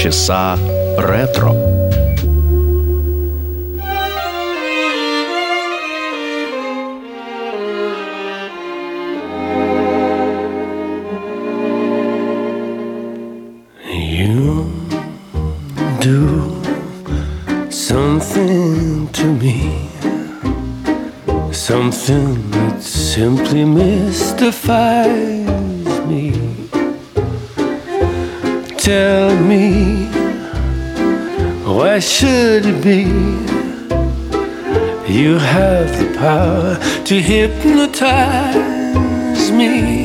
полчаса ретро. You do something to me, something that simply mystifies You have the power to hypnotize me.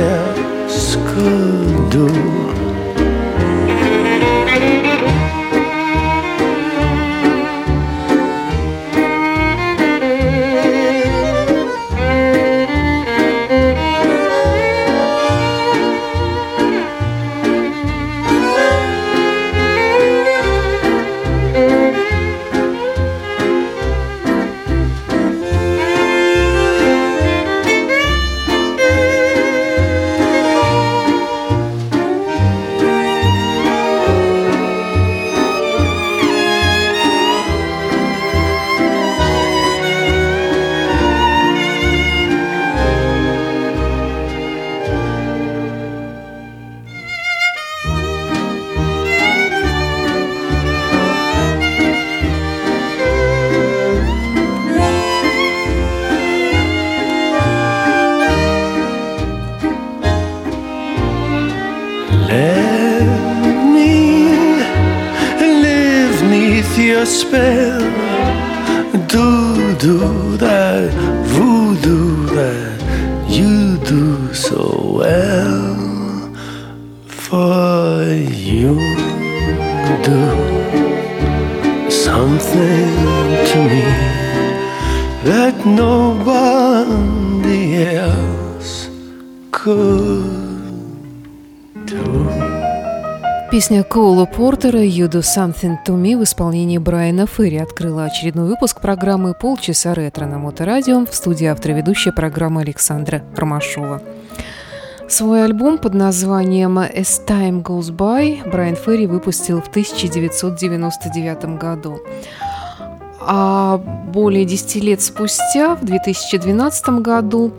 Else could do. Do that voodoo that you do so well. For you do something to me that nobody else could. Песня Коула Портера «You Do Something To Me» в исполнении Брайана Ферри открыла очередной выпуск программы «Полчаса ретро» на Моторадио в студии автора ведущая программы Александра Ромашова. Свой альбом под названием «As Time Goes By» Брайан Ферри выпустил в 1999 году. А более 10 лет спустя, в 2012 году,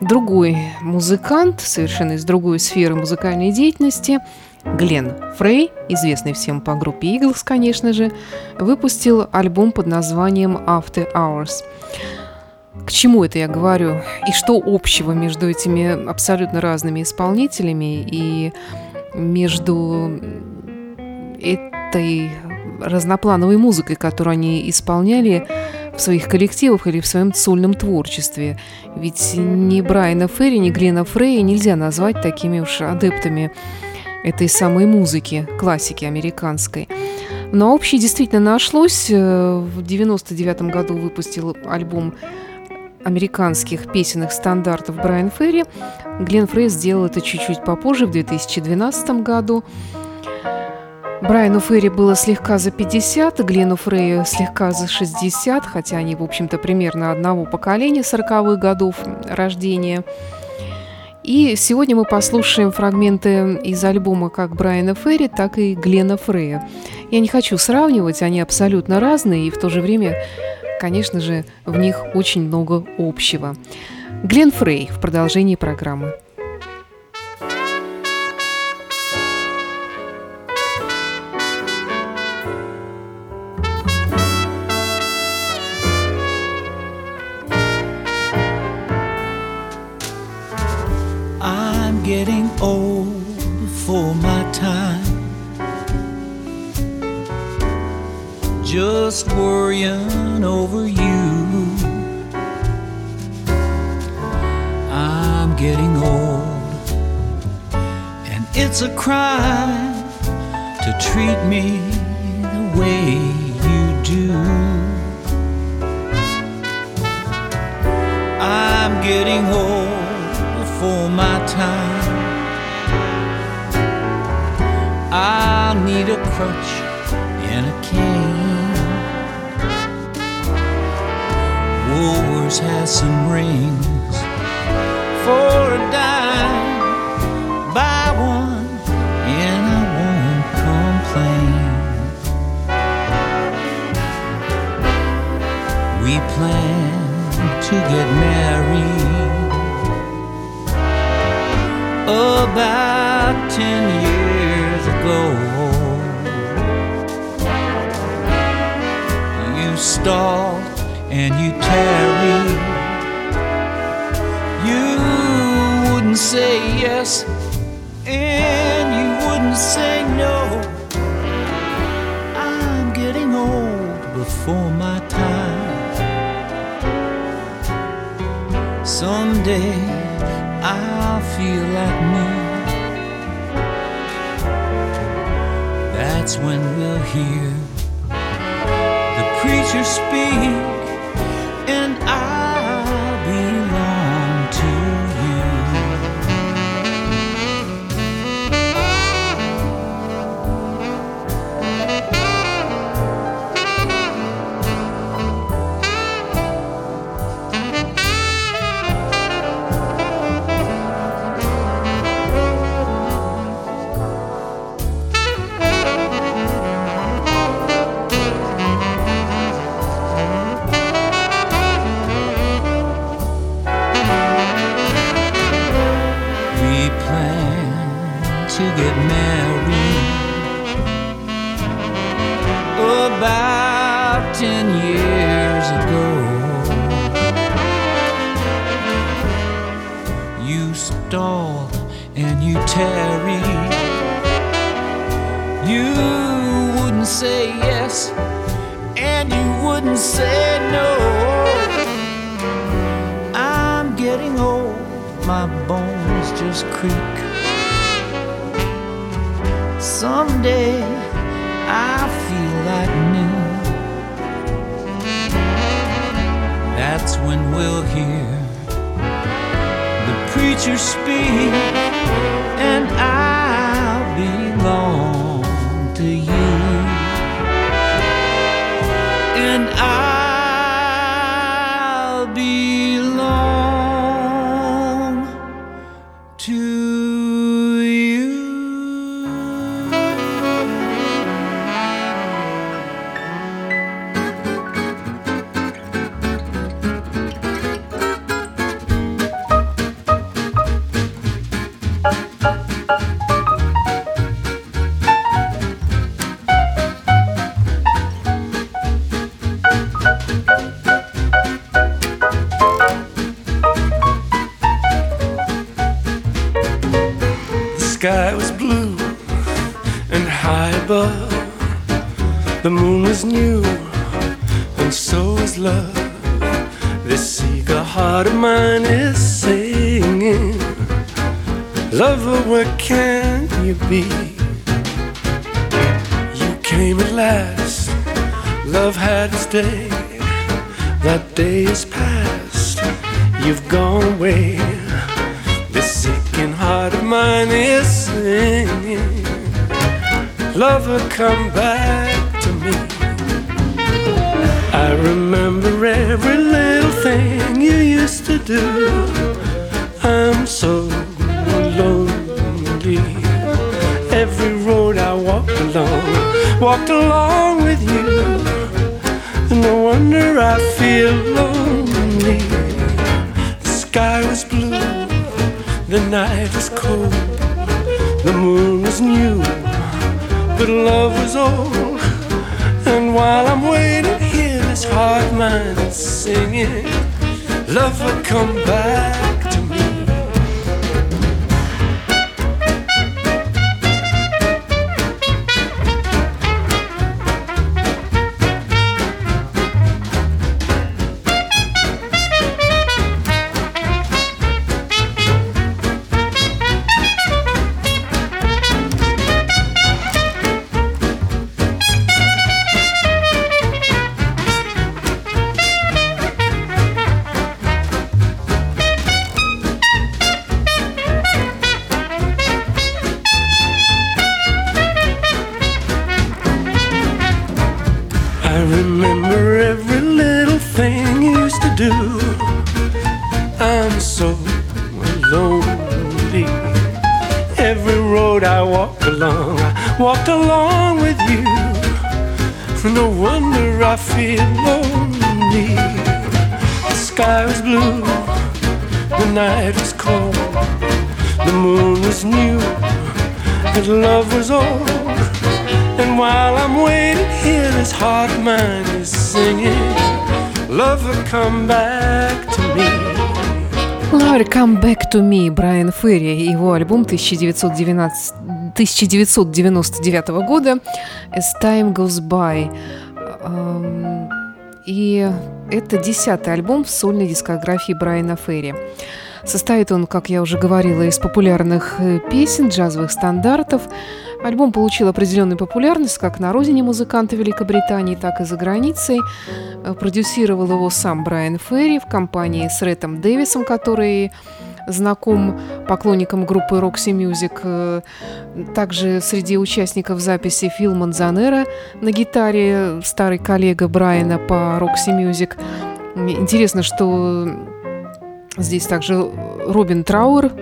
другой музыкант, совершенно из другой сферы музыкальной деятельности, Глен Фрей, известный всем по группе Eagles, конечно же, выпустил альбом под названием After Hours. К чему это я говорю? И что общего между этими абсолютно разными исполнителями и между этой разноплановой музыкой, которую они исполняли в своих коллективах или в своем сольном творчестве. Ведь ни Брайана Ферри, ни Глена Фрея нельзя назвать такими уж адептами этой самой музыки, классики американской. Но общее действительно нашлось. В 99 году выпустил альбом американских песенных стандартов Брайан Ферри. Глен Фрей сделал это чуть-чуть попозже, в 2012 году. Брайану Ферри было слегка за 50, Глену Фрею слегка за 60, хотя они, в общем-то, примерно одного поколения 40-х годов рождения. И сегодня мы послушаем фрагменты из альбома как Брайана Ферри, так и Глена Фрея. Я не хочу сравнивать, они абсолютно разные, и в то же время, конечно же, в них очень много общего. Глен Фрей в продолжении программы. Old for my time. Just worrying over you. I'm getting old, and it's a crime to treat me the way you do. I'm getting old for my time. I'll need a crutch and a cane. Woolworths has some rings for a dime. Buy one and I won't complain. We plan to get married about ten years You stalled and you tarry. You wouldn't say yes and you wouldn't say no. I'm getting old before my time. Someday I'll feel like me. That's when we'll hear preacher speak, and I'll ten years ago. You stalled and you tarried. You wouldn't say yes and you wouldn't say no. I'm getting old, my bones just creak. Someday I'll feel like new. That's when we'll hear the preacher speak, sky was blue and high above. The moon was new, and so was love. This eager heart of mine is singing. Lover, where can you be? You came at last. Love had its day. That day is past. You've gone away. This aching heart mine is singing. Lover, come back to me. I remember every little thing you used to do. I'm so lonely. Every road I walked along, walked along with you. And no wonder I feel lonely. The sky was blue, the night was cold, the moon was new, but love was old. And while I'm waiting here, this heart of mine is singing, love will come back feel lonely. The sky was blue, the night was cold, the moon was new, and love was old. And while I'm waiting here, this heart of mine is singing, Love will come back to me. Love Come Back to Me Брайан Ферри, его альбом 1919, 1999 года As Time Goes By. Эм, и это десятый альбом в сольной дискографии Брайана Ферри. Состоит он, как я уже говорила, из популярных э, песен, джазовых стандартов. Альбом получил определенную популярность как на родине музыканта Великобритании, так и за границей. Э, продюсировал его сам Брайан Ферри в компании с Рэтом Дэвисом, который знаком поклонникам группы Roxy Music. Э, также среди участников записи Фил Манзанера на гитаре, старый коллега Брайана по Roxy Music. Интересно, что Здесь также Робин Трауэр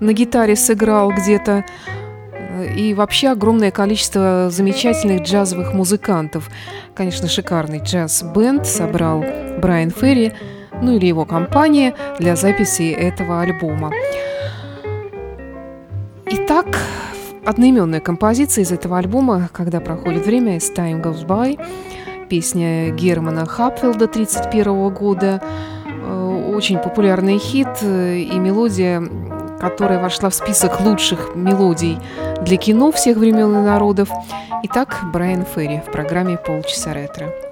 на гитаре сыграл где-то. И вообще огромное количество замечательных джазовых музыкантов. Конечно, шикарный джаз-бенд собрал Брайан Ферри, ну или его компания для записи этого альбома. Итак, одноименная композиция из этого альбома «Когда проходит время» «As Time Goes By», песня Германа Хапфилда 1931 года – очень популярный хит э, и мелодия, которая вошла в список лучших мелодий для кино всех времен и народов. Итак, Брайан Ферри в программе «Полчаса ретро».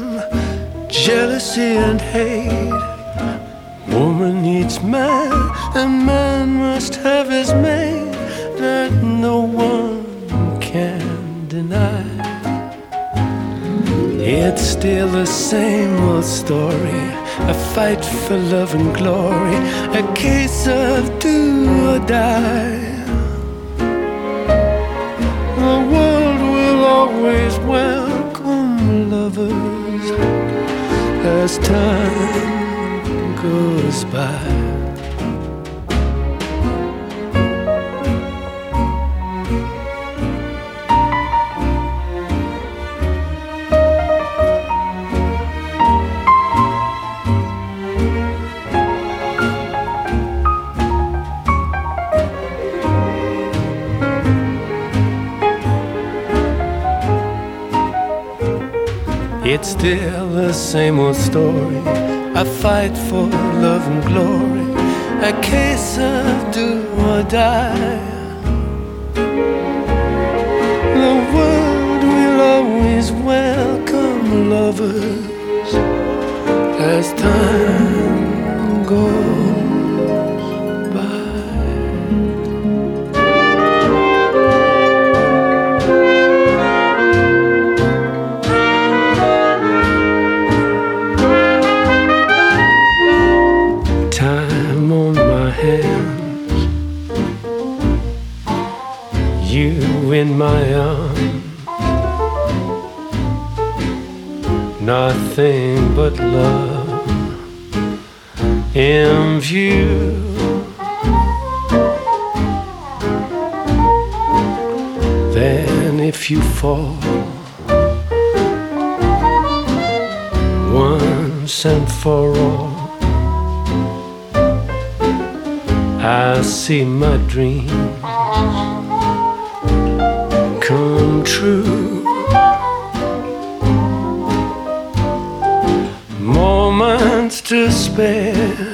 jealousy, and hate. Woman needs man, and man must have his mate that no one can deny. It's still the same old story a fight for love and glory, a case of do or die. The world will always welcome lovers as time goes by. It's still the same old story. I fight for love and glory. A case of do or die. The world will always welcome lovers as time goes. nothing but love in view. Then if you fall, once and for all, I see my dream come true. To spare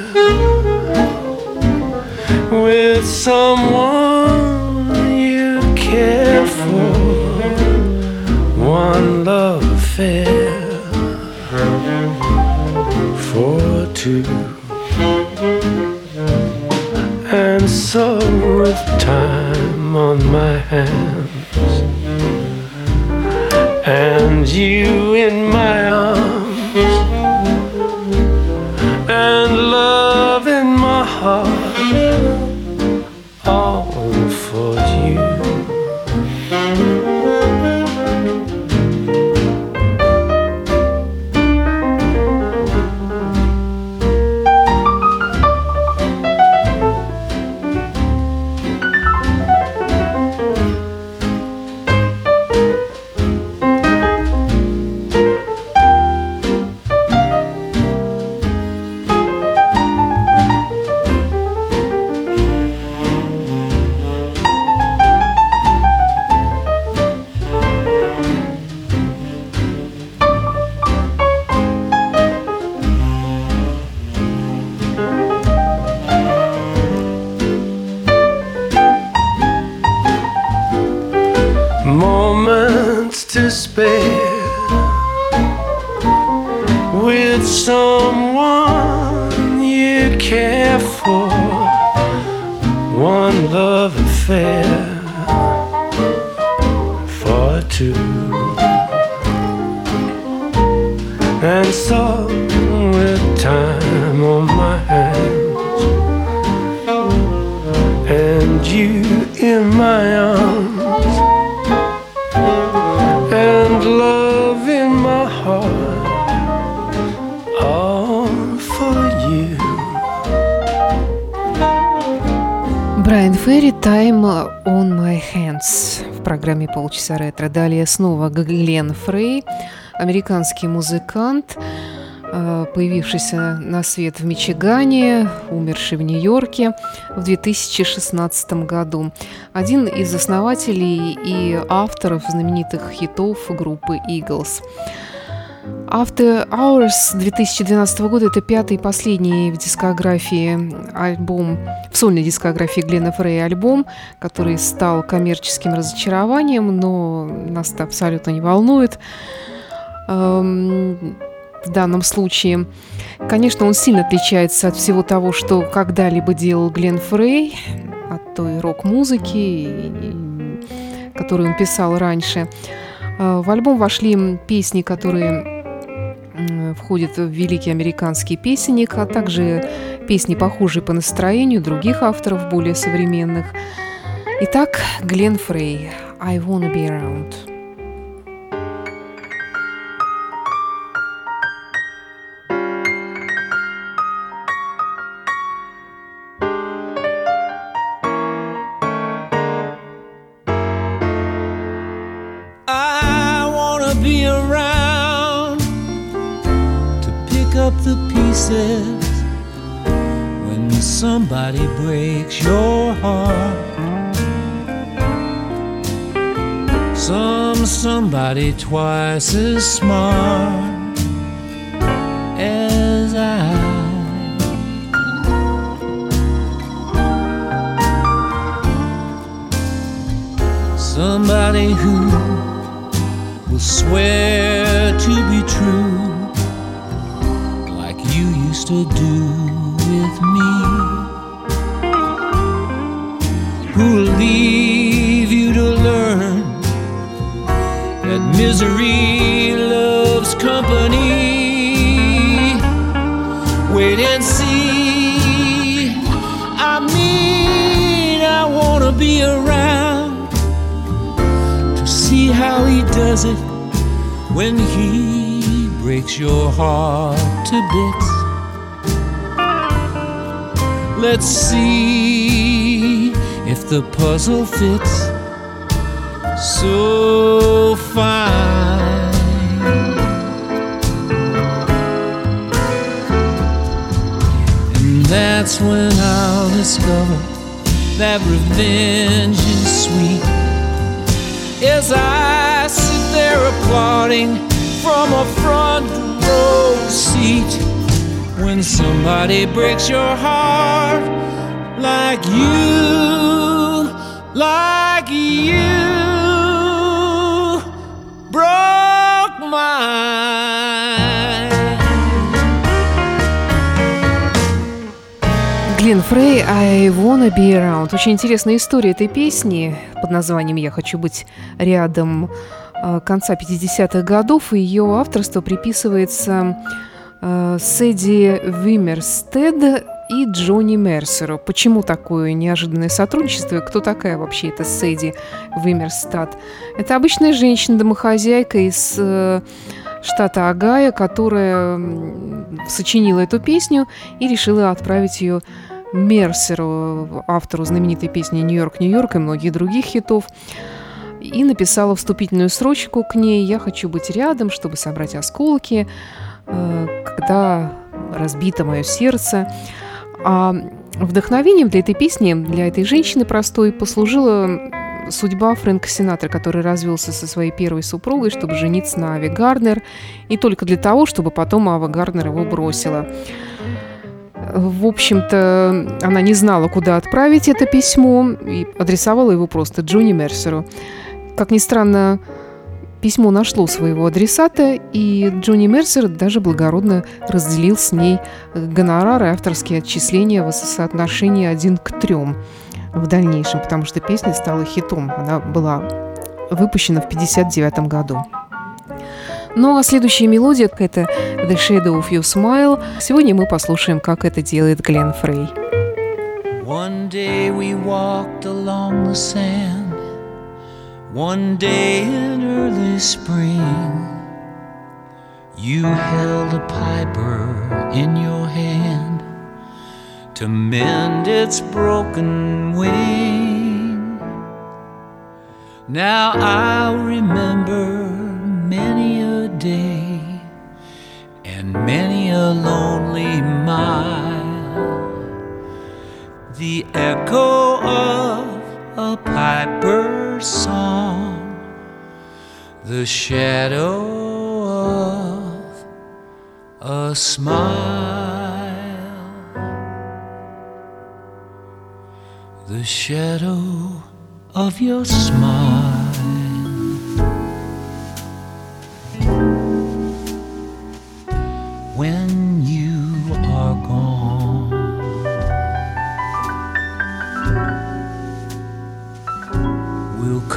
Ферри «Time on my hands» в программе «Полчаса ретро». Далее снова Глен Фрей, американский музыкант, э, появившийся на свет в Мичигане, умерший в Нью-Йорке в 2016 году. Один из основателей и авторов знаменитых хитов группы Eagles. After Hours 2012 года – это пятый и последний в дискографии альбом, в сольной дискографии Глена Фрея альбом, который стал коммерческим разочарованием, но нас это абсолютно не волнует эм, в данном случае. Конечно, он сильно отличается от всего того, что когда-либо делал Глен Фрей, от той рок-музыки, которую он писал раньше. Э, В альбом вошли песни, которые м, входят в великий американский песенник, а также песни, похожие по настроению других авторов, более современных. Итак, Глен Фрей «I wanna be around». Twice as smart Wait and see. I mean, I wanna be around to see how he does it when he breaks your heart to bits. Let's see if the puzzle fits so fine. That's when I'll discover that revenge is sweet. As I sit there applauding from a front row seat, when somebody breaks your heart like you, like you broke mine. Глен Фрей «I wanna be around». Очень интересная история этой песни под названием «Я хочу быть рядом» э, конца 50-х годов. Ее авторство приписывается э, Сэдди Вимерстед и Джонни Мерсеру. Почему такое неожиданное сотрудничество? Кто такая вообще эта Сэдди Вимерстад? Это обычная женщина-домохозяйка из э, штата Агая, которая сочинила эту песню и решила отправить ее Мерсеру, автору знаменитой песни «Нью-Йорк, Нью-Йорк» и многих других хитов, и написала вступительную строчку к ней «Я хочу быть рядом, чтобы собрать осколки, э, когда разбито мое сердце». А вдохновением для этой песни, для этой женщины простой, послужила судьба Фрэнка Синатра, который развелся со своей первой супругой, чтобы жениться на Ави Гарднер, и только для того, чтобы потом Ава Гарднер его бросила. В общем-то, она не знала, куда отправить это письмо, и адресовала его просто Джонни Мерсеру. Как ни странно, письмо нашло своего адресата, и Джонни Мерсер даже благородно разделил с ней гонорары, авторские отчисления в соотношении один к трем в дальнейшем, потому что песня стала хитом. Она была выпущена в 1959 году. Ну а следующая мелодия – это «The Shadow of Your Smile». Сегодня мы послушаем, как это делает Глен Фрей. One day we walked along the sand, one day in early spring. You held a piper in your hand to mend its broken wing. Now I remember many a day and many a lonely mile. The echo of a piper's song, the shadow of a smile, the shadow of your smile.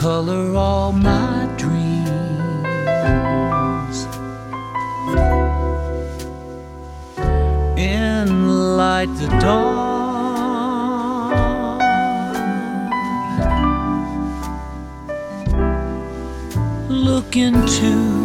Color all my dreams in light the dawn. Look into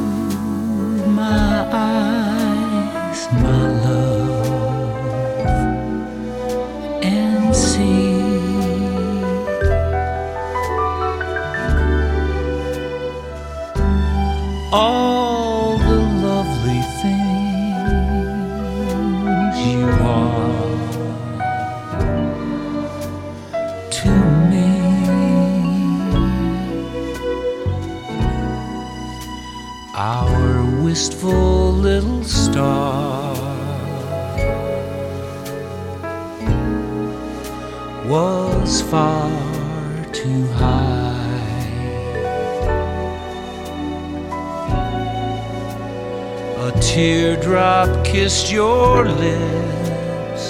A teardrop kissed your lips.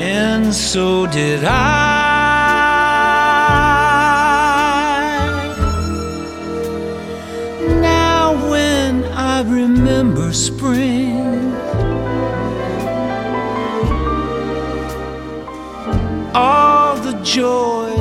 And so did I. Now, when I remember spring, all the joy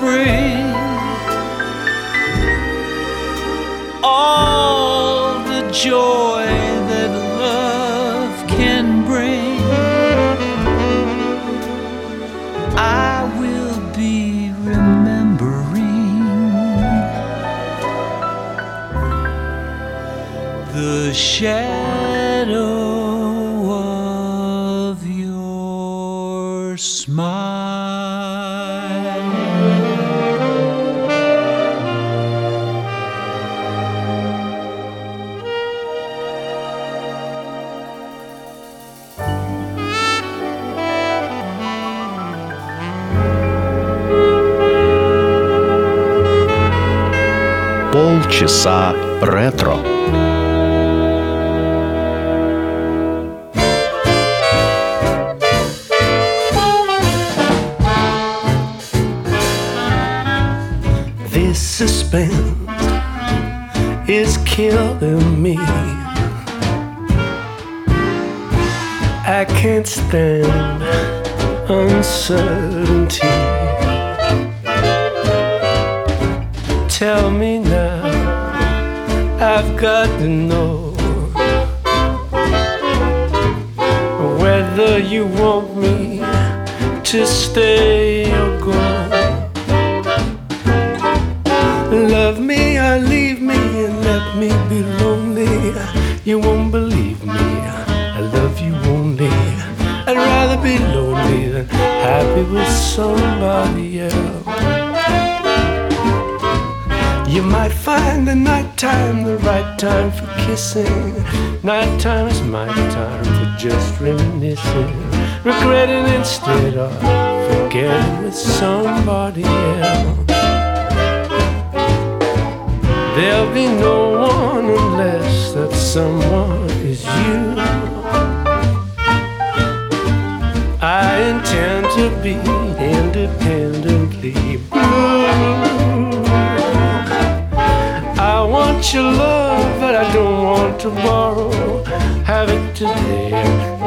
spring. All the joy that love can bring, I will be remembering the shadow. Полчаса ретро. This suspense is killing me. I can't stand uncertainty. Tell me now, I've got to know whether you want me to stay or go. Love me or leave me and let me be lonely. You won't believe me. I love you only. I'd rather be lonely than happy with somebody else. You might find the nighttime the right time for kissing. Nighttime is my time for just reminiscing. Regretting instead of forgetting with somebody else. There'll be no one unless that someone is you. I intend to be independently your love, but I don't want to borrow. Have it today,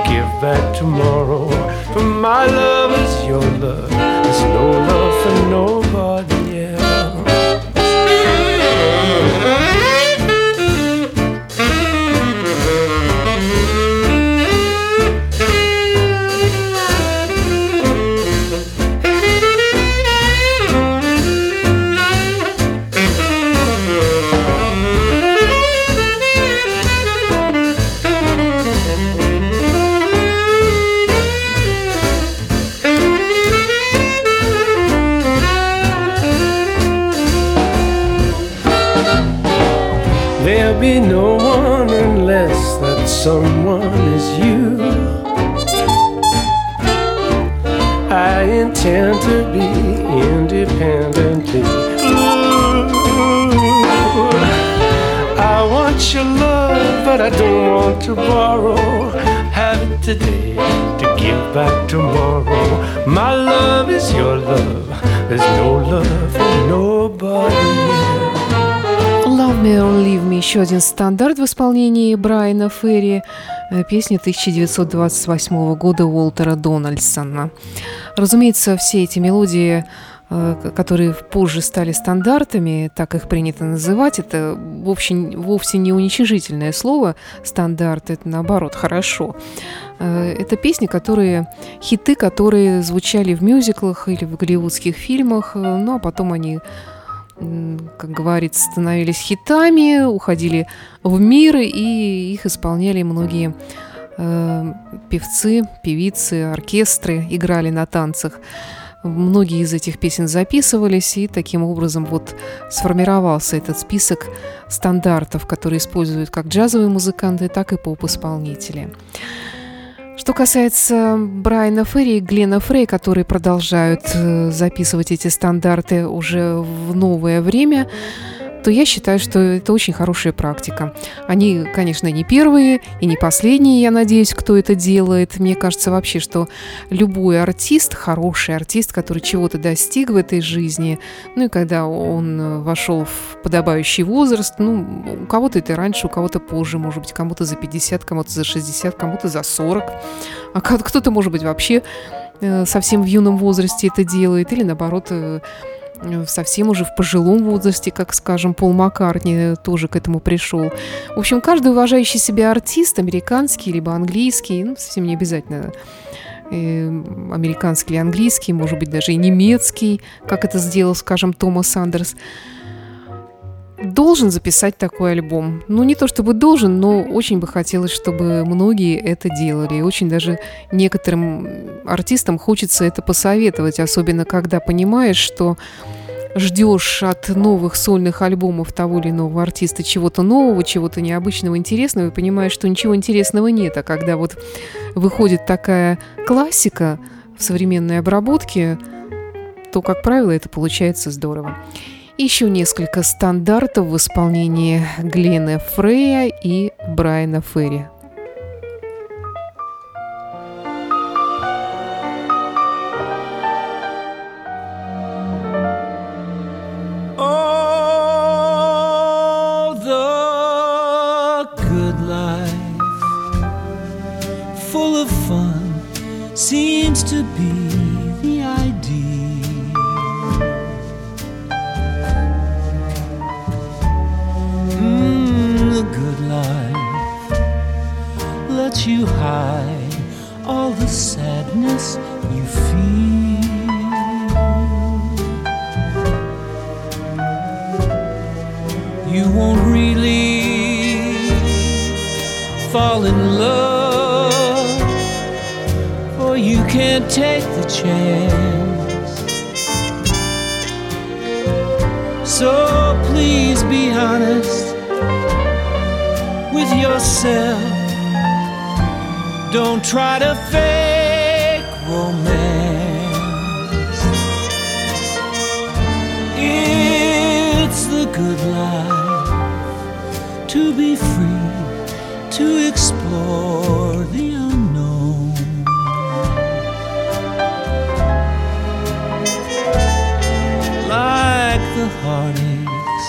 give back tomorrow. For my love is your love. There's no love for nobody but I don't want to borrow. Have it today to give back tomorrow. My love is your love. There's no love for nobody. Love Me or Leave Me еще один стандарт в исполнении Брайана Ферри, э, песни 1928 года Уолтера Дональдсона. Разумеется, все эти мелодии, э, которые позже стали стандартами, так их принято называть, это в общем, вовсе не уничижительное слово «стандарт», это наоборот хорошо. Э, Это песни, которые, хиты, которые звучали в мюзиклах или в голливудских фильмах, э, ну а потом они как говорится, становились хитами, уходили в мир, и их исполняли многие э, певцы, певицы, оркестры, играли на танцах. Многие из этих песен записывались, и таким образом вот сформировался этот список стандартов, которые используют как джазовые музыканты, так и поп-исполнители. Что касается Брайана Ферри и Глена Фрей, которые продолжают э, записывать эти стандарты уже в новое время, то я считаю, что это очень хорошая практика. Они, конечно, не первые и не последние, я надеюсь, кто это делает. Мне кажется вообще, что любой артист, хороший артист, который чего-то достиг в этой жизни, ну и когда он э, вошел в подобающий возраст, ну, у кого-то это раньше, у кого-то позже, может быть, кому-то за 50, кому-то за 60, кому-то за 40, а кто-то, может быть, вообще э, совсем в юном возрасте это делает, или наоборот, э, совсем уже в пожилом возрасте, как, скажем, Пол Маккартни тоже к этому пришел. В общем, каждый уважающий себя артист, американский либо английский, ну, совсем не обязательно э, американский или английский, может быть, даже и немецкий, как это сделал, скажем, Томас Андерс, должен записать такой альбом. Ну, не то чтобы должен, но очень бы хотелось, чтобы многие это делали. И очень даже некоторым артистам хочется это посоветовать, особенно когда понимаешь, что ждешь от новых сольных альбомов того или иного артиста чего-то нового, чего-то необычного, интересного, и понимаешь, что ничего интересного нет. А когда вот выходит такая классика в современной обработке, то, как правило, это получается здорово. Еще несколько стандартов в исполнении Глена Фрея и Брайана Ферри. You hide all the sadness you feel. You won't really fall in love for you can't take the chance. So please be honest with yourself. Don't try to fake romance. It's the good life to be free, to explore the unknown. Like the heartaches.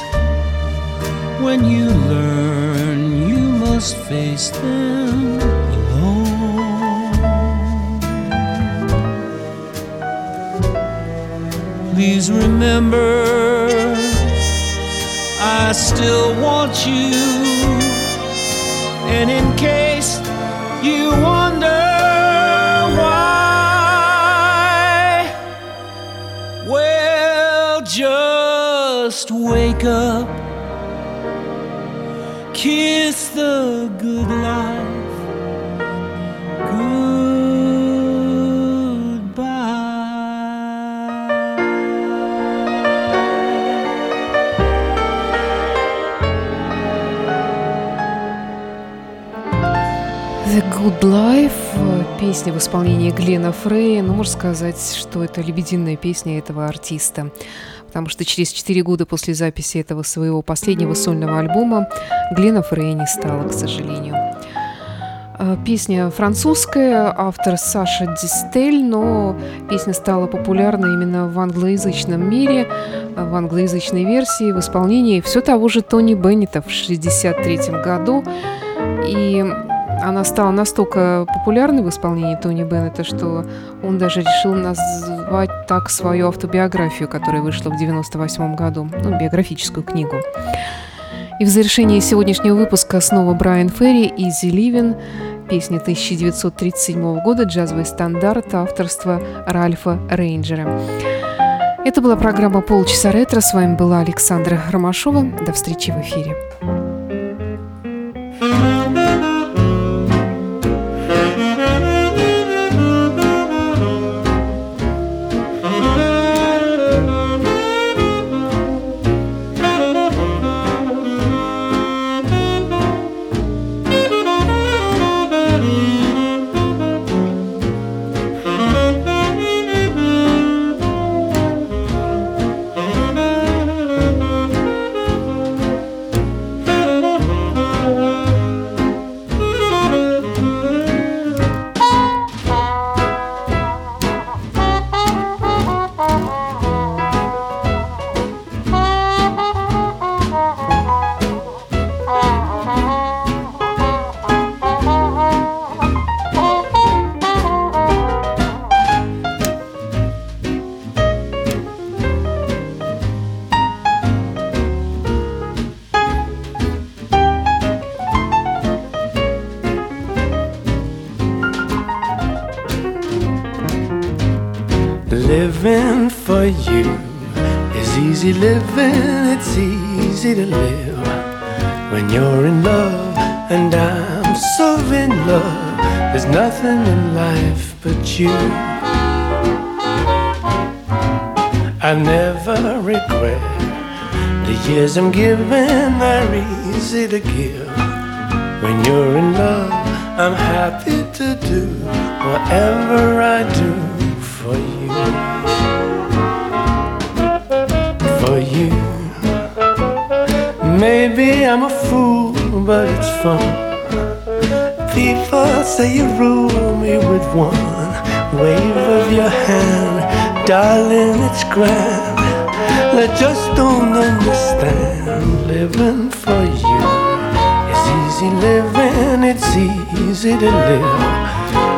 When you learn, you must face them Please remember, I still want you. And in case you wonder, why, well, just wake up, kiss Good Life, песня в исполнении Глена Фрея. Ну, можно сказать, что это лебединая песня этого артиста потому что через 4 года после записи этого своего последнего сольного альбома Глена Фрей не стала, к сожалению. А, песня французская, автор Саша Дистель, но песня стала популярна именно в англоязычном мире, в англоязычной версии, в исполнении все того же Тони Беннета в 1963 году. И она стала настолько популярной в исполнении Тони Беннета, что он даже решил назвать так свою автобиографию, которая вышла в 1998 году, ну, биографическую книгу. И в завершении сегодняшнего выпуска снова Брайан Ферри «Easy Living», песня 1937 года, джазовый стандарт авторства Ральфа Рейнджера. Это была программа «Полчаса ретро». С вами была Александра Ромашова. До встречи в эфире. It's easy to live when you're in love, and I'm so in love. There's nothing in life but you. I never regret the years I'm given, they're easy to give. When you're in love, I'm happy to do whatever I do for you. For you. Maybe I'm a fool, but it's fun. People say you rule me with one wave of your hand, darling, it's grand. They just don't understand living for you. It's easy living, it's easy to live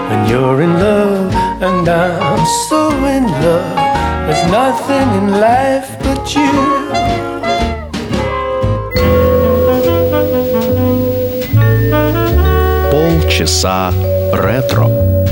when you're in love, and I'm so in love. There's nothing in life but you. часа ретро.